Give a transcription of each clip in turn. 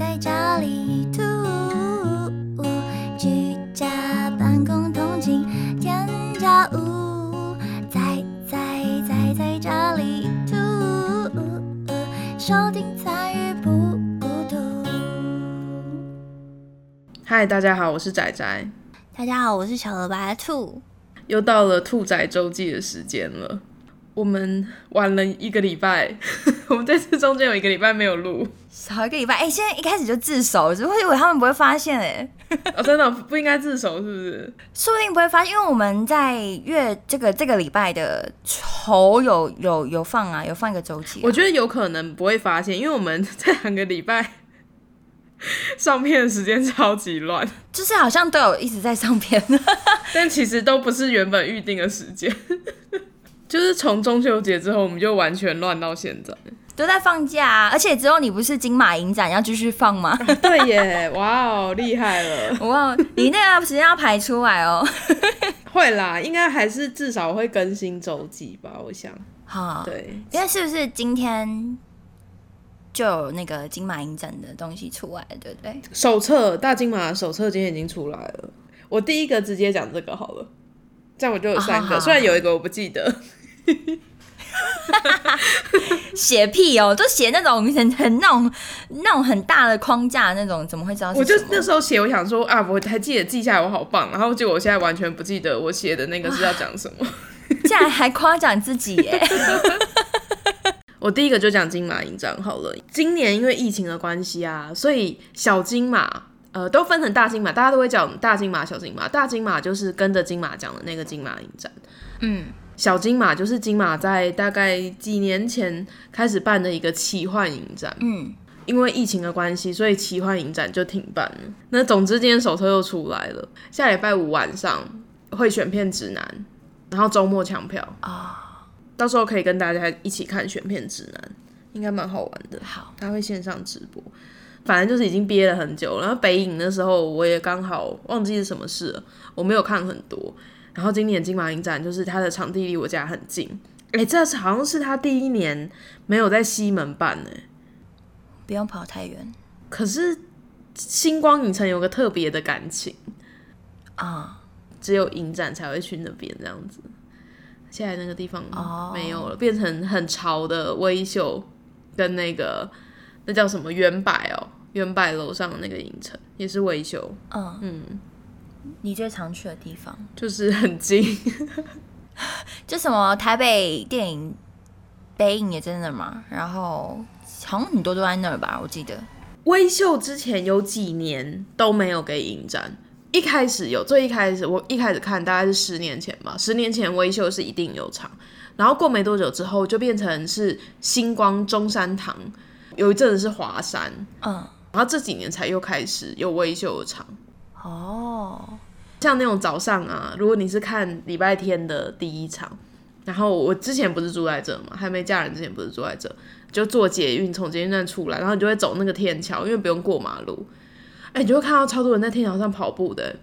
在家里吐，居家办公通勤添加物，在在在在家里吐，收听参与不孤独。嗨，大家好，我是仔仔，大家好，我是小鹅白兔。又到了兔仔周记的时间了。我们晚了一个礼拜，我们这次中间有一个礼拜没有录。少一个礼拜，哎、现在一开始就自首，只会以为他们不会发现、哎，哦，真的不应该自首是不是？说不定不会发现，因为我们在月这个这个礼拜的头有有有放啊，有放一个周期、啊。我觉得有可能不会发现，因为我们 这两个礼拜上片的时间超级乱，就是好像都有一直在上片，但其实都不是原本预定的时间。就是从中秋节之后，我们就完全乱到现在。都在放假啊。而且之后你不是金马影展要继续放吗？对耶，哇哦，厉害了！哇，你那个时间要排出来哦。会啦，应该还是至少会更新周记吧，我想。好，对，因为是不是今天就有那个金马影展的东西出来，对不对？手册大金马的手册今天已经出来了。我第一个直接讲这个好了，这样我就有三个，好好虽然有一个我不记得。写屁哦，都写那种很很那种那种很大的框架那种，怎么会知道是我就那时候写，我想说啊，我还记得记下来，我好棒。然后结果我现在完全不记得我写的那个是要讲什么。竟然还夸奖自己耶！我第一个就讲金马影展好了。今年因为疫情的关系啊，所以小金马呃都分成大金马，大家都会讲大金马、小金马。大金马就是跟着金马奖的那个金马影展，嗯，小金马就是金马在大概几年前开始办的一个奇幻影展。嗯，因为疫情的关系，所以奇幻影展就停办了。那总之，今天手册又出来了，下礼拜五晚上会选片指南，然后周末抢票啊、到时候可以跟大家一起看选片指南，应该蛮好玩的。好，他会线上直播，反正就是已经憋了很久了。然后北影那时候我也刚好忘记是什么事了，我没有看很多。然后今年金马影展就是它的场地离我家很近，哎、这是好像是他第一年没有在西门办呢、不用跑太远。可是星光影城有个特别的感情，啊。只有影展才会去那边这样子。现在那个地方哦。没有了，变成很潮的微秀跟那个那叫什么？原柏哦，原柏楼上的那个影城也是微秀，嗯。嗯，你最常去的地方，就是很近。就什么台北电影、北影也在那儿嘛，然后好像很多都在那儿吧，我记得。微秀之前有几年都没有给影展，一开始有，最一开始我一开始看大概是十年前吧，十年前微秀是一定有场，然后过没多久之后就变成是星光中山堂，有一阵子是华山，嗯，然后这几年才又开始有微秀的场。哦，像那种早上啊，如果你是看礼拜天的第一场，然后我之前不是住在这嘛，还没嫁人之前不是住在这，就坐捷运从捷运站出来，然后你就会走那个天桥，因为不用过马路，哎、你就会看到超多人在天桥上跑步的。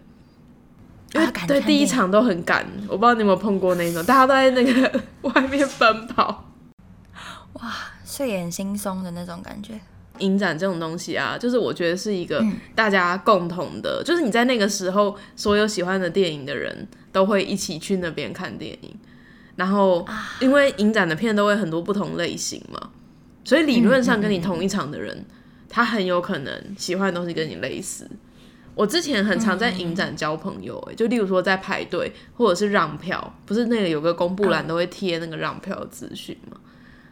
因为对第一场都很赶，我不知道你有没有碰过那种，大家都在那个外面奔跑。哇睡眼惺忪的那种感觉。影展这种东西啊，就是我觉得是一个大家共同的，就是你在那个时候，所有喜欢的电影的人都会一起去那边看电影。然后，因为影展的片都会很多不同类型嘛，所以理论上跟你同一场的人，他很有可能喜欢的东西跟你类似。我之前很常在影展交朋友、欸，就例如说在排队或者是让票，不是那个有个公布栏都会贴那个让票的资讯嘛，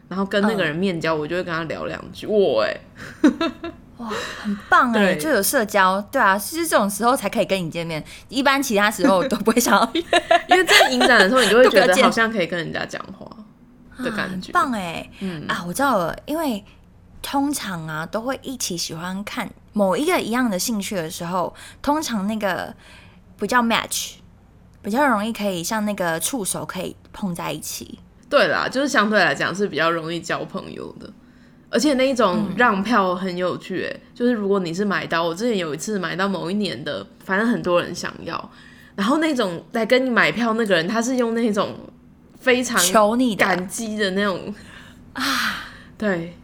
然后跟那个人面交，我就会跟他聊两句。我哎、哇很棒哎，对就有社交，对啊，其实这种时候才可以跟你见面，一般其他时候都不会想要，因为在影展的时候，你就会觉得好像可以跟人家讲话的感觉。很棒哎，嗯啊，我知道了，因为通常啊都会一起喜欢看某一个一样的兴趣的时候，通常那个不叫 match，比较容易可以像那个触手可以碰在一起。对啦，就是相对来讲是比较容易交朋友的，而且那一种让票很有趣、欸，就是如果你是买到，我之前有一次买到某一年的，反正很多人想要，然后那种来跟你买票那个人，他是用那种非常求你感激的那种啊，对，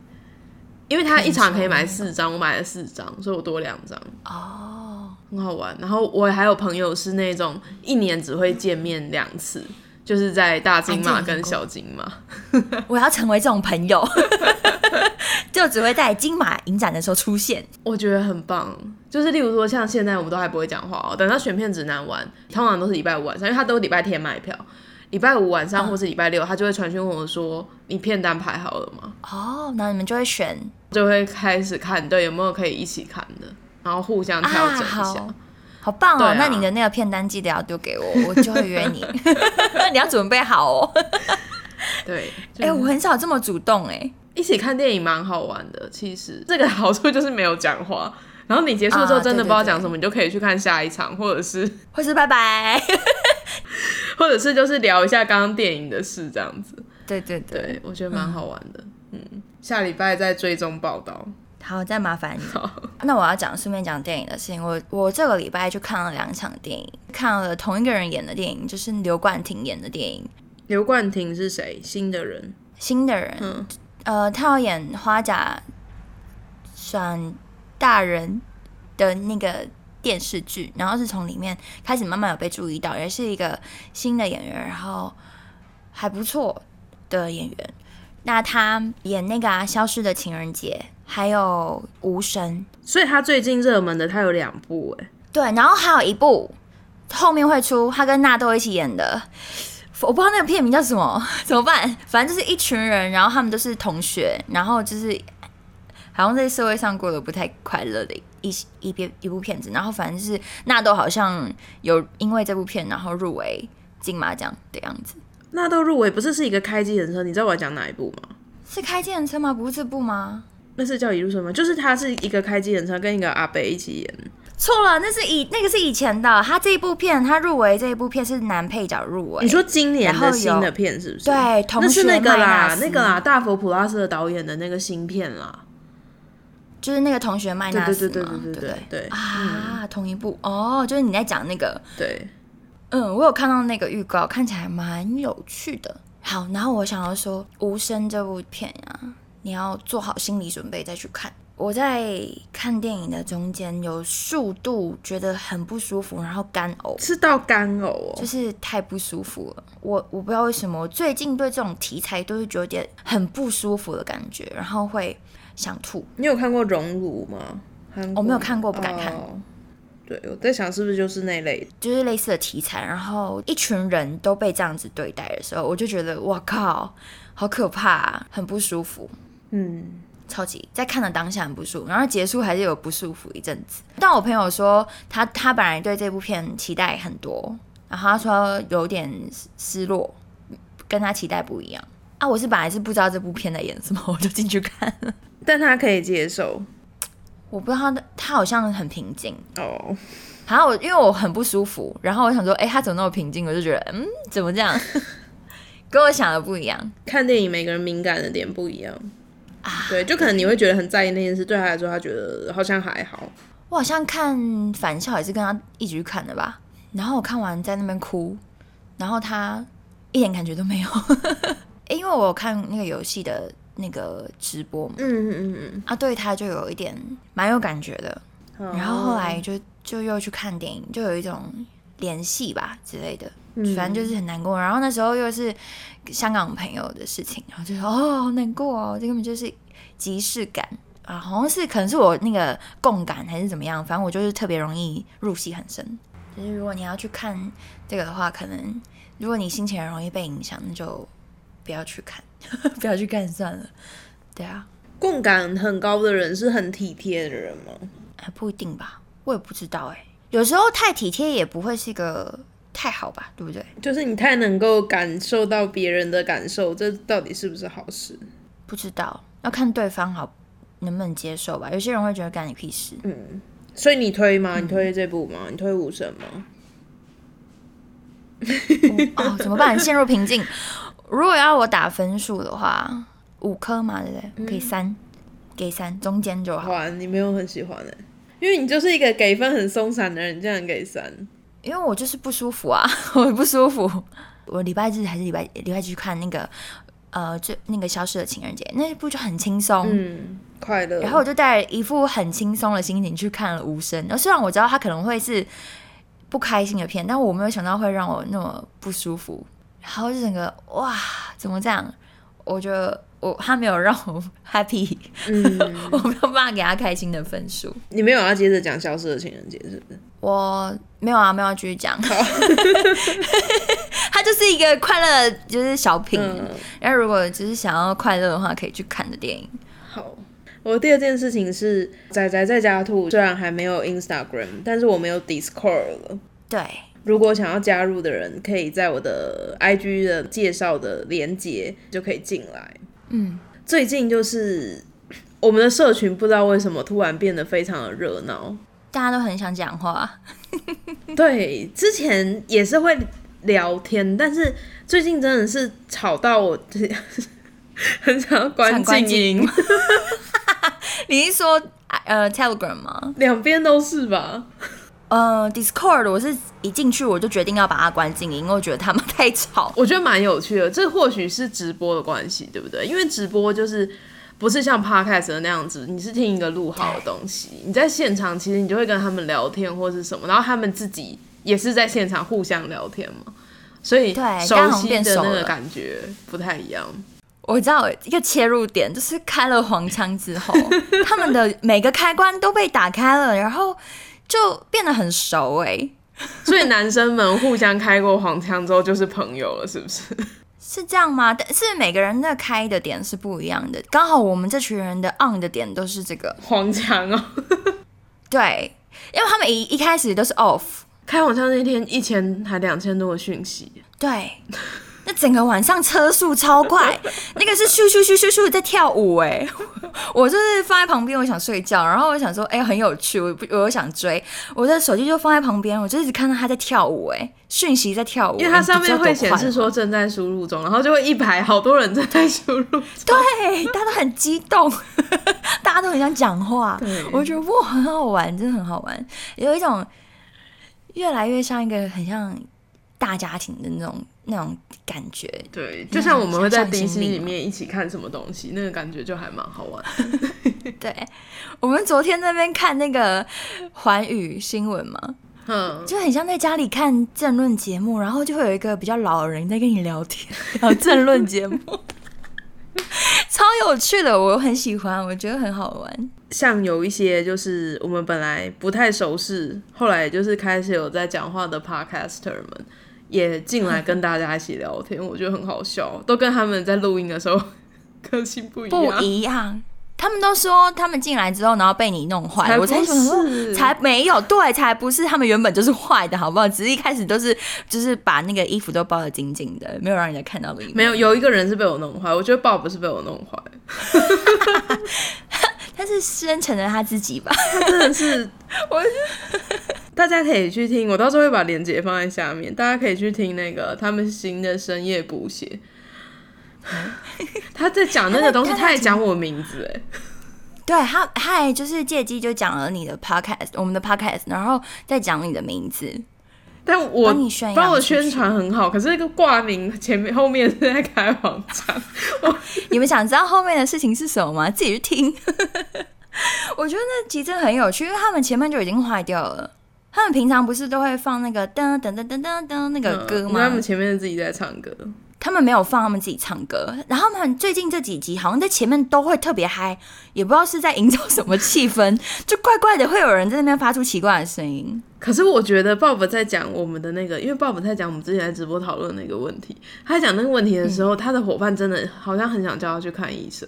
因为他一场可以买四张，我买了四张，所以我多两张，哦，很好玩。然后我还有朋友是那种一年只会见面两次，就是在大金马跟小金马。我要成为这种朋友，就只会在金马影展的时候出现。我觉得很棒，就是例如说像现在我们都还不会讲话哦，等到选片指南完，通常都是礼拜五晚上，因为他都礼拜天卖票，礼拜五晚上或是礼拜六，他就会传讯问我说：“你片单排好了吗哦，那你们就会选？”就会开始看，对，有没有可以一起看的，然后互相调整一下。好好棒哦！啊那你的那个片单记得要丢给我，我就会约你。你要准备好哦。对，哎、就我很少这么主动哎、一起看电影蛮好玩的。其实这个好处就是没有讲话，然后你结束之后啊真的不知道讲什么，你就可以去看下一场，或者是或是拜拜。或者是就是聊一下刚刚电影的事这样子。对对对，对，我觉得蛮好玩的。嗯，下礼拜再追踪报道。好，再麻烦你。那我要讲顺便讲电影的事情。我我这个礼拜就看了两场电影，看了同一个人演的电影，就是刘冠廷演的电影。刘冠廷是谁？新的人。新的人，嗯呃，他要演花甲转大人的那个电视剧，然后是从里面开始慢慢有被注意到，也是一个新的演员，然后还不错的演员。那他演那个、啊《消失的情人节》，还有《无声》，所以他最近热门的他有两部哎。对，然后还有一部后面会出，他跟纳豆一起演的，我不知道那个片名叫什么，怎么办？反正就是一群人，然后他们都是同学，然后就是好像在社会上过得不太快乐的一一边一部片子，然后反正就是纳豆好像有因为这部片然后入围金马奖的样子，纳豆入围不是是一个开机人车？你知道我要讲哪一部吗？是开机人车吗？不是这部吗？那是叫一路顺吗？就是他是一个开机人车跟一个阿北一起演。错了，那是以那个是以前的，他这一部片他入围这一部片是男配角入围，你说今年的新的片是不是？对，同那是那个啦那个啦，大佛普拉斯的导演的那个新片啦。就是那个同学麦纳斯对嘛，对对对对对对对啊，同一部哦，就是你在讲那个，对，嗯，我有看到那个预告，看起来蛮有趣的。好，然后我想要说，《无声》这部片啊，你要做好心理准备再去看。我在看电影的中间有数度觉得很不舒服，然后干呕，是到干呕哦。就是太不舒服了。我我不知道为什么，我最近对这种题材都是觉得有点很不舒服的感觉，然后会想吐。你有看过《熔炉》吗？我没有看过不敢看哦对，我在想是不是就是那类。就是类似的题材，然后一群人都被这样子对待的时候，我就觉得哇靠，好可怕、啊，很不舒服，嗯，超级在看的当下很不舒服，然后结束还是有不舒服一阵子。但我朋友说他他本来对这部片期待很多，然后他说有点失落，跟他期待不一样啊。我是本来是不知道这部片在演什么，我就进去看了，但他可以接受我不知道他的他好像很平静。哦。然后我因为我很不舒服，然后我想说，哎、他怎么那么平静？我就觉得，嗯，怎么这样？跟我想的不一样。看电影每个人敏感的点不一样啊对，就可能你会觉得很在意那件事，对他来说他觉得好像还好。我好像看《返校》也是跟他一起去看的吧，然后我看完在那边哭，然后他一点感觉都没有。因为我有看那个游戏的那个直播嘛，嗯嗯嗯嗯啊，对他就有一点蛮有感觉的。嗯。然后后来就就又去看电影，就有一种联系吧之类的，反正就是很难过。然后那时候又是香港朋友的事情，然后就说哦，好难过哦，这根本就是即视感啊，好像是可能是我那个共感还是怎么样，反正我就是特别容易入戏很深。就是如果你要去看这个的话，可能如果你心情很容易被影响，那就不要去看，不要去看算了。对啊，共感很高的人是很体贴的人吗？还不一定吧，我也不知道哎、有时候太体贴也不会是一个太好吧，对不对？就是你太能够感受到别人的感受，这到底是不是好事？不知道，要看对方好能不能接受吧。有些人会觉得干你屁事，嗯所以你推吗？你推这部吗？你推武神吗？哦，怎么办？陷入瓶颈。如果要我打分数的话，五颗嘛，对不对？可以三，给三，中间就好。哇，你没有很喜欢哎、因为你就是一个给分很松散的人，你这样给三，因为我就是不舒服啊，我不舒服。我礼拜日还是礼拜礼拜去看那个呃，就那个消失的情人节那一部就很轻松，嗯，快乐。然后我就带着一副很轻松的心情去看了《无声》，然后虽然我知道它可能会是不开心的片，但我没有想到会让我那么不舒服。然后就整个哇，怎么这样？我觉得我他没有让我 happy，嗯，我没有办法给他开心的分数。你没有要接着讲消失的情人节是不是？我没有啊，没有要继续讲。他就是一个快乐，就是小品。嗯然后如果只是想要快乐的话，可以去看的电影。好，我第二件事情是仔仔在家兔，虽然还没有 Instagram，但是我没有 Discord 了。对，如果想要加入的人，可以在我的 IG 的介绍的连接就可以进来。嗯，最近就是我们的社群不知道为什么突然变得非常的热闹。大家都很想讲话。对，之前也是会聊天，但是最近真的是吵到我 很想要关静音，你是说呃 Telegram 吗？两边都是吧？呃，Discord 我是一进去我就决定要把它关静音，因为我觉得他们 太吵。我觉得蛮有趣的，这或许是直播的关系，对不对？因为直播就是不是像 podcast 的那样子，你是听一个录好的东西，你在现场其实你就会跟他们聊天或是什么，然后他们自己也是在现场互相聊天嘛，所以对熟刚好悉的那个感觉不太一样。我知道一个切入点就是开了黄腔之后，他们的每个开关都被打开了，然后就变得很熟哎、所以男生们互相开过黄腔之后就是朋友了，是不是？是这样吗？但是每个人的开的点是不一样的，刚好我们这群人的 on 的点都是这个，黄腔哦，对，因为他们一一开始都是 off，开黄腔那天一千还两千多个讯息，对，那整个晚上车速超快，那个是咻咻咻咻咻在跳舞哎，我就是放在旁边，我想睡觉，然后我想说，哎、很有趣，我不我又想追，我的手机就放在旁边，我就一直看到他在跳舞哎，讯息在跳舞，因为它上面会显示说正在输入中，然后就会一排好多人正在输入中。对，大家都很激动，大家都很想讲话。对，我觉得哇，很好玩，真的很好玩，有一种越来越像一个很像大家庭的那种那种感觉。对，就像我们会在像迪士尼里面一起看什么东西，那个感觉就还蛮好玩。对，我们昨天那边看那个环宇新闻嘛，嗯，就很像在家里看政论节目，然后就会有一个比较老人在跟你聊天，聊政论节目，超有趣的，我很喜欢，我觉得很好玩。像有一些就是我们本来不太熟识，后来就是开始有在讲话的 podcaster 们也进来跟大家一起聊天，我觉得很好笑，都跟他们在录音的时候 个性不一样不。一样。他们都说他们进来之后，然后被你弄坏了，我才想说是才没有，对，才不是，他们原本就是坏的，好不好？只是一开始都是就是把那个衣服都包的紧紧的，没有让人家看到里面。没有，有一个人是被我弄坏，我觉得 Bob 是被我弄坏，他是深沉的他自己吧？他真的是 我。大家可以去听，我到时候会把链接放在下面，大家可以去听那个他们新的深夜补写。他在讲那个东西，他也讲我名字哎，对他，他还就是借机就讲了你的 podcast，我们的 podcast，然后再讲你的名字，但我帮我宣传很好，可是那个挂名前面后面是在开网站，你们想知道后面的事情是什么吗？自己去听。我觉得那集真的很有趣，因为他们前面就已经坏掉了。他们平常不是都会放那个噔噔噔噔噔噔那个歌吗？嗯他们前面自己在唱歌，他们没有放他们自己唱歌，然后他们最近这几集好像在前面都会特别嗨，也不知道是在营造什么气氛，就怪怪的，会有人在那边发出奇怪的声音。可是我觉得 Bob 在讲我们的那个，因为 Bob 在讲我们之前在直播讨论那个问题，他在讲那个问题的时候，他的伙伴真的好像很想叫他去看医生。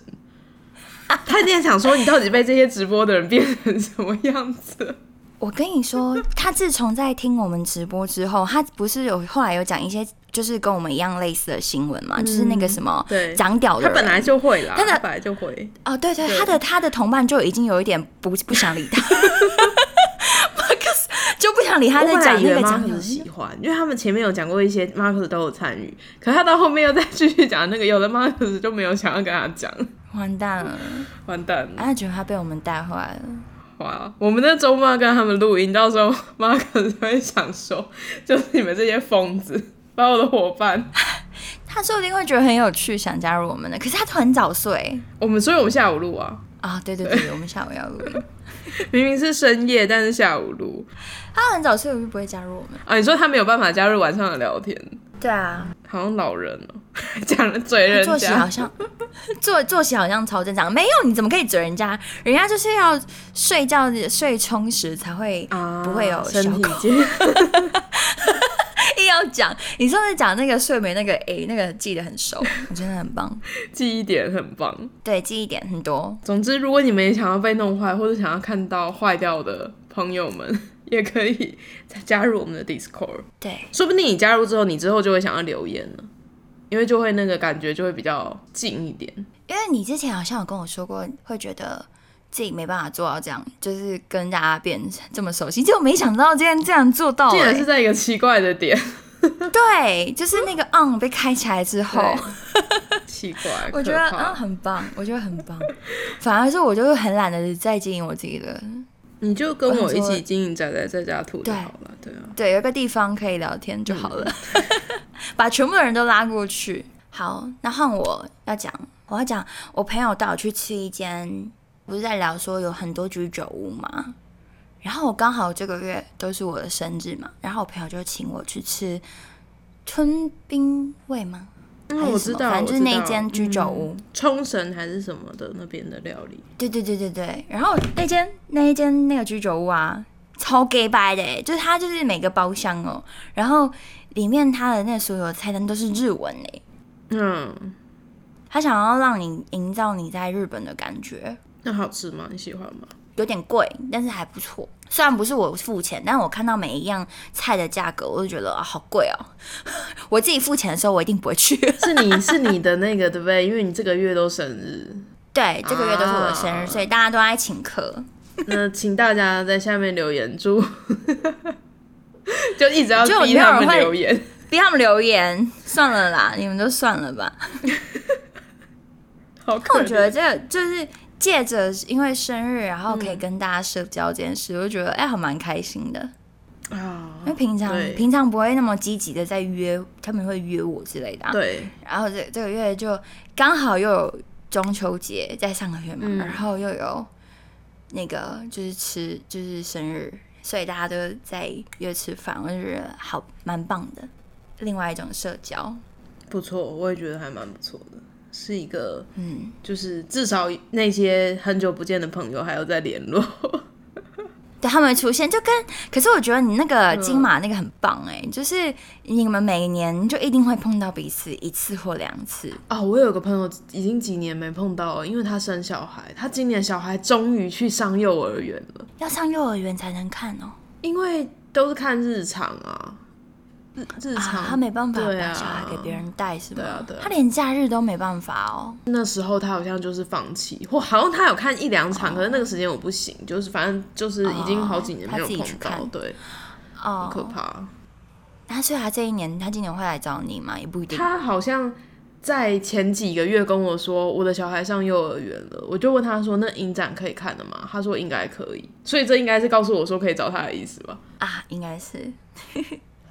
他一定想说，你到底被这些直播的人变成什么样子？我跟你说，他自从在听我们直播之后，他不是有后来有讲一些就是跟我们一样类似的新闻嘛，就是那个什么对。长屌的人，他本来就会啦，他的他本来就会。哦，对对，对。他的他的同伴就已经有一点不不想理他，Marcus 就不想理他在讲那个长 Marcus 喜欢，因为他们前面有讲过一些 Marcus 都有参与，可是他到后面又再继续讲那个，有的 Marcus 就没有想要跟他讲，完蛋了，完蛋了。他觉得他被我们带坏了。哇！我们那周末跟他们录音，到时候 Marcus 会想说，就是你们这些疯子，把我的伙伴，他说不定会觉得很有趣，想加入我们的。可是他都很早睡我们所以我们下午录啊，啊，对对对，我们下午要录。明明是深夜，但是下午录。他很早睡，我就不会加入我们。啊，你说他没有办法加入晚上的聊天？对啊，好像老人哦，讲了嘴人作息好像作作息好像超正常，没有你怎么可以嘴人家？人家就是要睡觉睡充实才会不会有身体健。硬要讲，你上次讲那个睡眠那个 A 那个记得很熟，我真的很棒，记忆点很棒。对，记忆点很多。总之，如果你们也想要被弄坏，或者想要看到坏掉的朋友们。也可以再加入我们的 Discord，对，说不定你加入之后，你之后就会想要留言了，因为就会那个感觉就会比较近一点。因为你之前好像有跟我说过，会觉得自己没办法做到这样，就是跟大家变这么熟悉，结果没想到今天这样做到，竟然是在一个奇怪的点。对，就是那个 on 被开起来之后，奇怪，我觉得嗯很棒，我觉得很棒。反而是我就是很懒得再经营我自己的。你就跟我一起经营仔仔在家图就好了，对啊，对，有个地方可以聊天就好了，把全部的人都拉过去。好，那换我要讲，我要讲，我朋友带我去吃一间，不是在聊说有很多居酒屋嘛，然后我刚好这个月都是我的生日嘛，然后我朋友就请我去吃春冰味吗？我知道，反正就是那间居酒屋，冲绳还是什么的那边的料理。对对对对对。然后那间那一间那个居酒屋啊，超 gay 白的，就是它就是每个包厢哦，然后里面它的那所有菜单都是日文诶。嗯。他想要让你营造你在日本的感觉。那好吃吗？你喜欢吗？有点贵，但是还不错。虽然不是我付钱，但是我看到每一样菜的价格，我就觉得啊，好贵哦。我自己付钱的时候，我一定不会去。是你 是你的那个对不对？因为你这个月都生日。对，这个月都是我的生日，所以大家都爱请客。那请大家在下面留言，祝 就一直要逼他们留言，逼他们留言，算了啦，你们就算了吧。好，我觉得这个就是。借着因为生日，然后可以跟大家社交这件事，我就觉得哎，还蛮开心的啊。因为平常平常不会那么积极的在约，他们会约我之类的。对。然后这这个月就刚好又有中秋节在上个月嘛，然后又有那个就是吃就是生日，所以大家都在约吃饭，我就觉得好蛮棒的。另外一种社交，不错，我也觉得还蛮不错的。是一个，嗯，就是至少那些很久不见的朋友还有在联络，对他们出现就跟，可是我觉得你那个金马那个很棒哎，就是你们每年就一定会碰到彼此一次或两次。哦。我有个朋友已经几年没碰到了，因为他生小孩，他今年小孩终于去上幼儿园了，要上幼儿园才能看哦，因为都是看日常啊。日日常他没办法把小孩给别人带，是吧？对啊，对啊。他连假日都没办法哦。那时候他好像就是放弃，或好像他有看一两场，可是那个时间我不行，就是反正就是已经好几年没有碰到，对，哦，可怕。那所以他这一年，他今年会来找你吗？也不一定。他好像在前几个月跟我说，我的小孩上幼儿园了，我就问他说：“那影展可以看的吗？”他说：“应该可以。”所以这应该是告诉我说可以找他的意思吧？啊，应该是。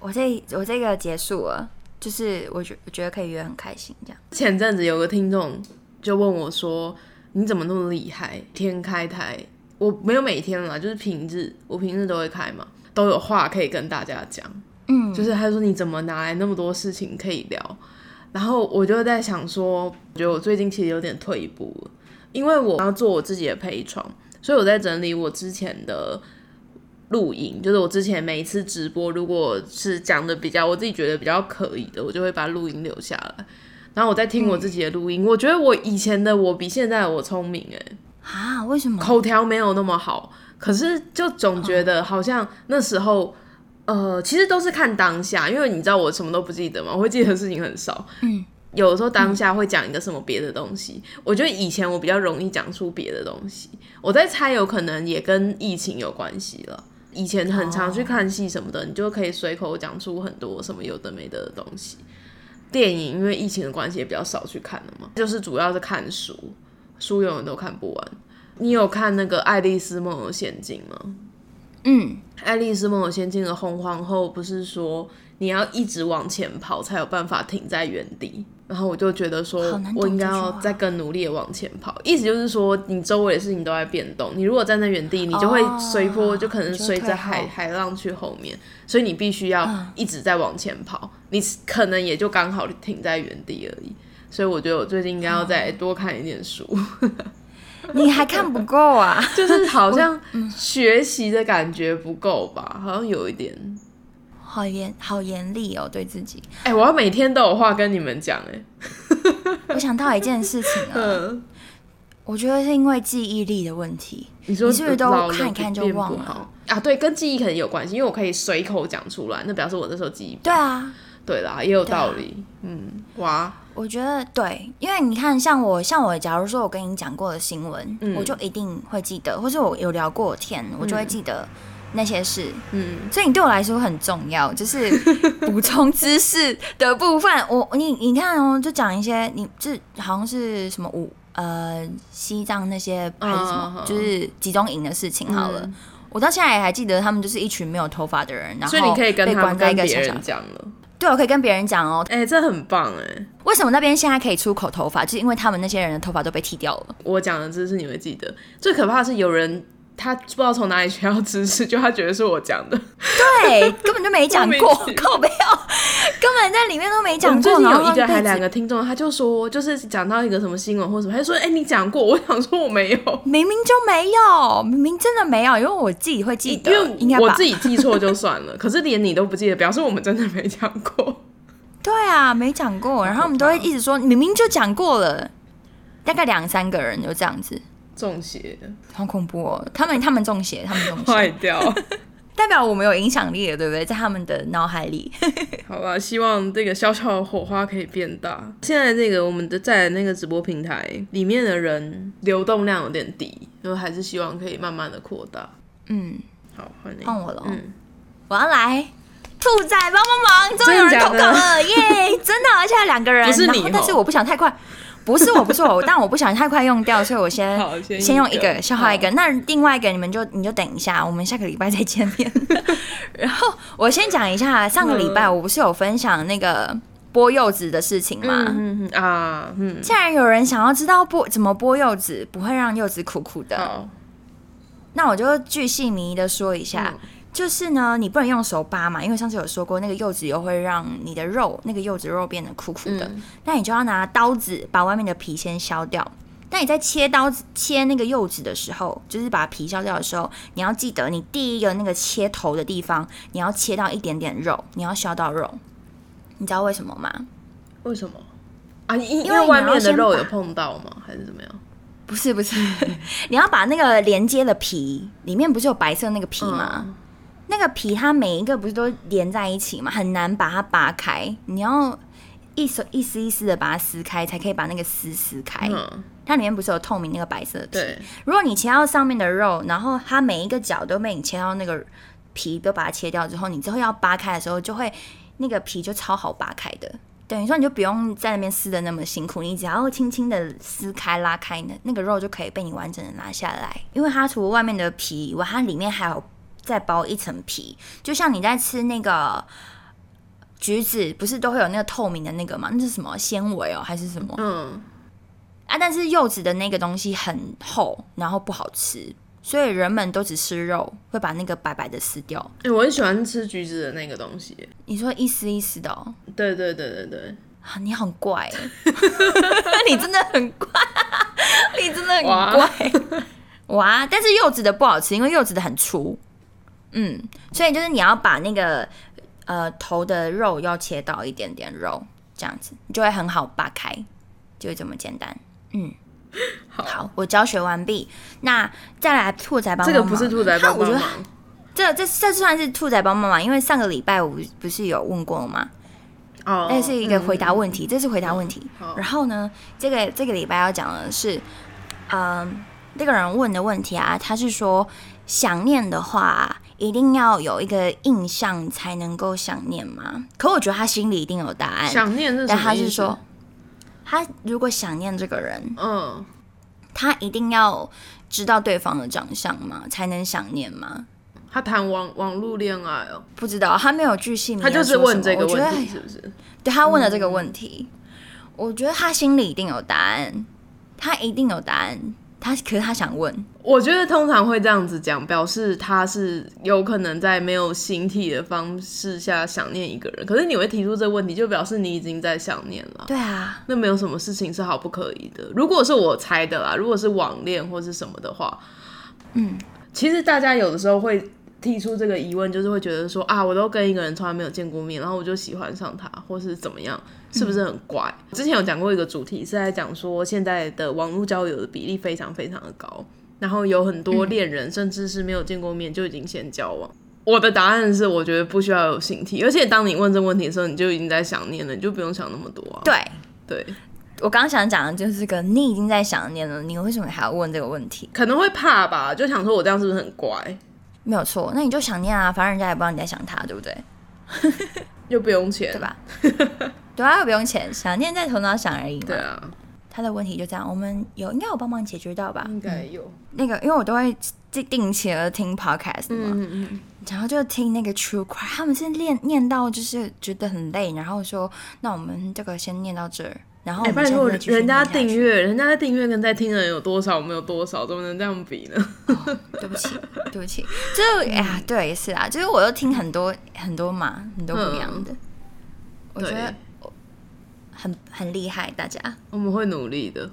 我这我这个结束了，就是我觉我觉得可以约很开心这样。前阵子有个听众就问我说：“你怎么那么厉害？天开台？我没有每天啦，就是平日，我平日都会开嘛，都有话可以跟大家讲。嗯，就是他说你怎么拿来那么多事情可以聊？然后我就在想说，我觉得我最近其实有点退步了，因为我要做我自己的陪床，所以我在整理我之前的。录音就是我之前每一次直播，如果是讲的比较我自己觉得比较可以的，我就会把录音留下来。然后我在听我自己的录音，我觉得我以前的我比现在的我聪明哎啊？为什么？口条没有那么好，可是就总觉得好像那时候呃，其实都是看当下，因为你知道我什么都不记得嘛，我会记得事情很少。嗯，有的时候当下会讲一个什么别的东西，我觉得以前我比较容易讲出别的东西。我在猜，有可能也跟疫情有关系了。以前很常去看戏什么的，你就可以随口讲出很多什么有的没的东西。电影因为疫情的关系也比较少去看了嘛，就是主要是看书，书永远都看不完。你有看那个《爱丽丝梦游仙境》吗？嗯，《爱丽丝梦游仙境》的红皇后不是说你要一直往前跑才有办法停在原地？然后我就觉得说我应该要再更努力的往前跑。意思就是说，你周围的事情都在变动，你如果站在原地，你就会哦随波，就可能随着海海浪去后面，所以你必须要嗯一直在往前跑，你可能也就刚好停在原地而已。所以我觉得我最近应该要再多看一点书，你还看不够啊？就是好像 嗯学习的感觉不够吧，好像有一点。好严，好严厉哦，对自己。哎、我要每天都有话跟你们讲，哎，我想到一件事情 啊，嗯，我觉得是因为记忆力的问题。你说你是不是都看一看就忘了啊？对，跟记忆可能有关系，因为我可以随口讲出来，那表示我那时候记忆。对啊，对啦，也有道理。嗯，哇，我觉得对，因为你看，像我，像我，假如说我跟你讲过的新闻，嗯我就一定会记得，或者我有聊过天，我就会记得那些事。嗯，所以你对我来说很重要，就是 补充知识的部分。我你你看哦，就讲一些你这好像是什么五呃西藏那些还是什么，嗯就是集中营的事情好了。嗯我到现在也还记得，他们就是一群没有头发的人，然后所以你可以跟他们被关在一跟别人。讲了。对，我可以跟别人讲哦，哎、这很棒哎！为什么那边现在可以出口头发，就是因为他们那些人的头发都被剃掉了。我讲的知识你会记得。最可怕的是有人他不知道从哪里学到知识，就他觉得是我讲的。对，根本就没讲过 靠背哦，根本在里面都没讲过。们最近有一还两个听众，他就说，就是讲到一个什么新闻或什么，他就说：“哎、你讲过。”我想说我没有，明明就没有，明明真的没有，因为我自己会记因得，应该吧为我自？己记错就算了，可是连你都不记得，表示我们真的没讲过。对啊，没讲过，然后我们都会一直说明明就讲过了，大概两三个人就这样子，中邪，好恐怖哦！他们他们中邪，他们中坏，掉。代表我们有影响力了，对不对？在他们的脑海里，好吧，希望这个小小的火花可以变大。现在这个我们的在那个直播平台里面的人流动量有点低，就还是希望可以慢慢的扩大。嗯，好，换你。换我了哦，嗯，我要来。兔仔帮帮忙，终于有人投稿了，耶！真的，而且两个人，不是你但是我不想太快，不是我，不是我，但我不想太快用掉，所以我先先先用一一个个消化一个。那另外一个你们就你就等一下，我们下个礼拜再见面。然后我先讲一下，上个礼拜我不是有分享那个剥柚子的事情吗？嗯嗯啊，嗯，既然有人想要知道剥怎么剥柚子不会让柚子苦苦的，那我就巨细靡遗的说一下。嗯就是呢，你不能用手扒嘛，因为上次有说过，那个柚子油会让你的肉，那个柚子肉变得苦苦的。嗯那你就要拿刀子把外面的皮先削掉。那你在切刀子切那个柚子的时候，就是把皮削掉的时候，你要记得，你第一个那个切头的地方，你要切到一点点肉，你要削到肉。你知道为什么吗？为什么？啊，因为为外面的肉有碰到吗？还是怎么样？不是不是，你要把那个连接的皮里面不是有白色那个皮吗？嗯那个皮它每一个不是都连在一起嘛，很难把它扒开。你要一手一丝一丝的把它撕开，才可以把那个丝撕开。嗯，它里面不是有透明那个白色的皮？对，如果你切到上面的肉，然后它每一个角都被你切到那个皮都把它切掉之后，你之后要扒开的时候，就会那个皮就超好扒开的。等于说你就不用在那边撕的那么辛苦，你只要轻轻的撕开拉开那，那个肉就可以被你完整的拿下来。因为它除了外面的皮以外，它里面还有再包一层皮，就像你在吃那个橘子，不是都会有那个透明的那个吗？那是什么纤维哦，还是什么？嗯，啊，但是柚子的那个东西很厚，然后不好吃，所以人们都只吃肉，会把那个白白的撕掉。哎、我很喜欢吃橘子的那个东西。你说一丝一丝的哦，对对对对对，啊，你很怪耶，你真的很怪，你真的很哇怪，哇！但是柚子的不好吃，因为柚子的很粗，嗯，所以就是你要把那个呃头的肉要切到一点点肉，这样子你就会很好扒开，就这么简单。嗯，好我教学完毕。那再来兔仔帮这个不是兔仔帮我觉得帮忙，这这这算是兔仔帮帮忙，因为上个礼拜我不是有问过吗？哦，那是一个回答问题，这是回答问题。好然后呢，这个这个礼拜要讲的是，嗯，那个人问的问题啊，他是说想念的话，一定要有一个印象才能够想念吗？可我觉得他心里一定有答案，想念是什但么意思他是说，他如果想念这个人，嗯，他一定要知道对方的长相吗？才能想念吗？他谈网网络恋爱哦，不知道，他没有具细他就是问这个问题是不是？对他问了这个问题，我觉得他心里一定有答案，他一定有答案。他可是他想问，我觉得通常会这样子讲，表示他是有可能在没有形体的方式下想念一个人。可是你会提出这个问题，就表示你已经在想念了。对啊，那没有什么事情是好不可以的。如果是我猜的啦，如果是网恋或是什么的话，嗯，其实大家有的时候会提出这个疑问，就是会觉得说啊，我都跟一个人从来没有见过面，然后我就喜欢上他，或是怎么样。是不是很怪？之前有讲过一个主题，是在讲说现在的网络交友的比例非常非常的高，然后有很多恋人甚至是没有见过面就已经先交往。我的答案是，我觉得不需要有形体，而且当你问这个问题的时候，你就已经在想念了，你就不用想那么多啊。对对，我刚想讲的就是个，你已经在想念了，你为什么还要问这个问题？可能会怕吧，就想说我这样是不是很乖？没有错，那你就想念啊，反正人家也不知道你在想他，对不对？又不用钱，对吧？对啊，又不用钱，想念在头脑想而已嘛。对啊，他的问题就这样，我们有应该有帮忙解决到吧？应该有。那个，因为我都会定定期的听 podcast 嘛，嗯嗯然后就听那个 true crime，他们是念念到就是觉得很累，然后说那我们这个先念到这儿，然后拜托人家订阅，人家在订阅跟在听的人有多少，我们有多少，怎么能这样比呢？对不起，对不起，就哎呀，对，是啊，就是我又听很多很多嘛，很多不一样的，我觉得。很很厉害，大家，我们会努力的，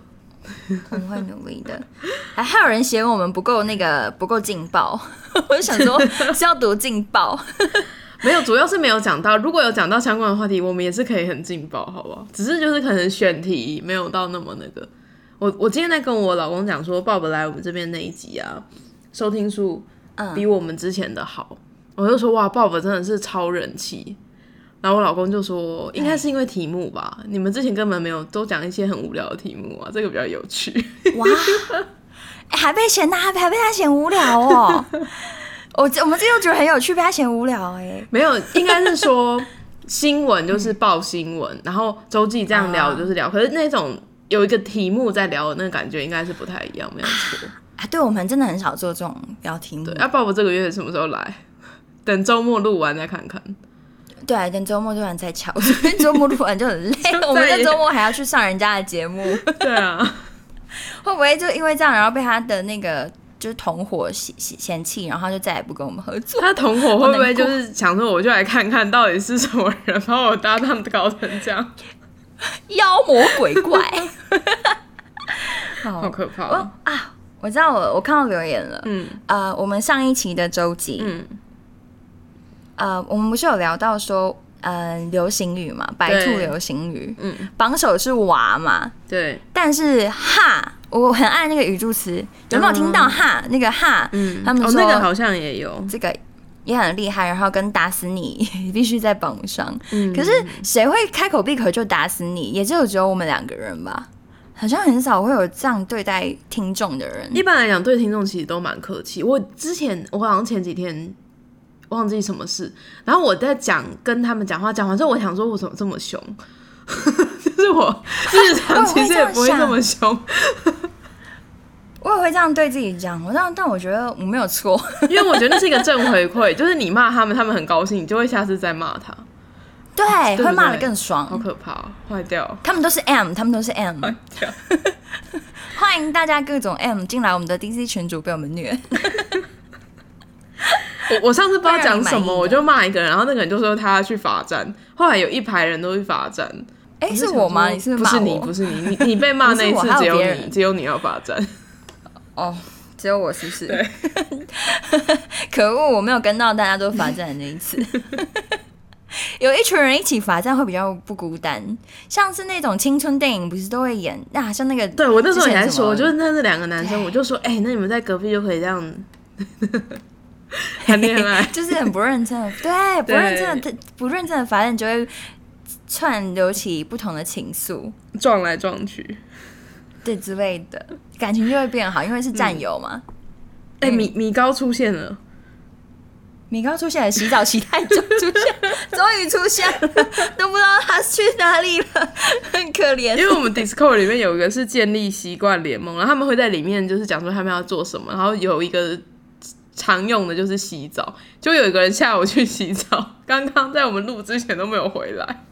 我们会努力的。还还有人嫌我们不够那个不够劲爆，我就想说 是要多劲爆，没有，主要是没有讲到。如果有讲到相关的话题，我们也是可以很劲爆，好不好？只是就是可能选题没有到那么那个。我我今天在跟我老公讲说，Bob 来我们这边那一集啊，收听数比我们之前的好，我就说哇，Bob 真的是超人气。然后我老公就说，应该是因为题目吧，你们之前根本没有都讲一些很无聊的题目啊，这个比较有趣。哇，还被嫌他还被他嫌无聊哦。我我们这又觉得很有趣，被他嫌无聊哎。没有，应该是说新闻就是报新闻，然后周记这样聊就是聊，可是那种有一个题目在聊的那个感觉应该是不太一样，没有错。啊，对我们真的很少做这种聊题目。对，那鲍勃这个月什么时候来？等周末录完再看看。对，等周末录完再瞧，周末录完就很累。我们在周末还要去上人家的节目。对啊，会不会就因为这样，然后被他的那个就是同伙嫌嫌弃，然后他就再也不跟我们合作？他同伙会不会就是想说，我就来看看到底是什么人，把我搭档搞成这样，妖魔鬼怪，好可怕啊！我知道，我我看到留言了。嗯，呃，我们上一期的周记，嗯。呃，我们不是有聊到说，嗯，流行语嘛，白兔流行语，嗯，榜首是娃嘛，对，但是哈，我很爱那个语助词，有没有听到哈？那个哈，嗯，他们说那个好像也有，这个也很厉害，然后跟打死你 必须在榜上，嗯，可是谁会开口闭口就打死你？也就只有我们两个人吧，好像很少会有这样对待听众的人。一般来讲，对听众其实都蛮客气。我之前，我好像前几天。忘记什么事，然后我在讲跟他们讲话，讲完之后，我想说，我怎么这么凶？就是我 日常其实也不会这么凶，我也会这样对自己讲。我但但我觉得我没有错，因为我觉得那是一个正回馈，就是你骂他们，他们很高兴，你就会下次再骂他。对，会骂的更爽。好可怕，坏掉。他们都是 M，他们都是 M。欢迎大家各种 M 进来我们的 DC 群主，被我们虐。我我上次不知道讲什么，我就骂一个人，然后那个人就说他要去罚站。后来有一排人都去罚站。哎，是我吗？你是不是你？不是你，你你被骂那一次只有你，只有你要罚站。哦，只有我是不是？可恶，我没有跟到大家都罚站的那一次。有一群人一起罚站会比较不孤单，像是那种青春电影不是都会演？那像那个，对我那时候也在说，就是那是两个男生，我就说，哎，那你们在隔壁就可以这样。谈恋爱就是很不认真，对，不认真的，不认真的，罚站就会串流起不同的情愫，撞来撞去，对之类的，感情就会变好，因为是战友嘛。哎，米米高出现了，米高出现了，洗澡洗太久出现，终于出现了，都不知道他去哪里了，很可怜。因为我们 Discord 里面有一个是建立习惯联盟，然后他们会在里面就是讲说他们要做什么，然后有一个。常用的就是洗澡，就有一个人下午去洗澡，刚刚在我们录之前都没有回来。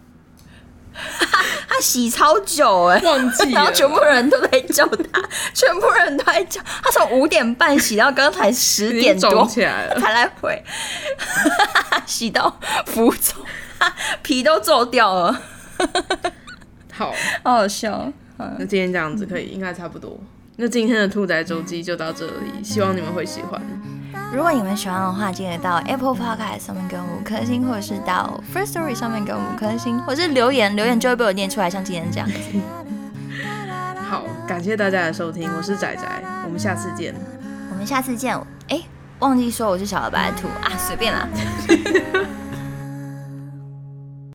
他 他洗超久哎，忘记了，然后全部人都在叫他，全部人都在叫。他，从五点半洗到刚才十点多起来了？才来回，洗到浮肿，皮都皱掉了，好，好好笑。那今天这样子可以，应该差不多。那今天的兔仔周记就到这里，希望你们会喜欢。如果你们喜欢的话，记得到 Apple Podcast 上面给五颗星，或者是到 First Story 上面给五颗星，或者是留言，留言就会被我念出来，像今天这样子。好，感谢大家的收听，我是仔仔，我们下次见。我们下次见。哎，忘记说我是小白兔啊，随便啦。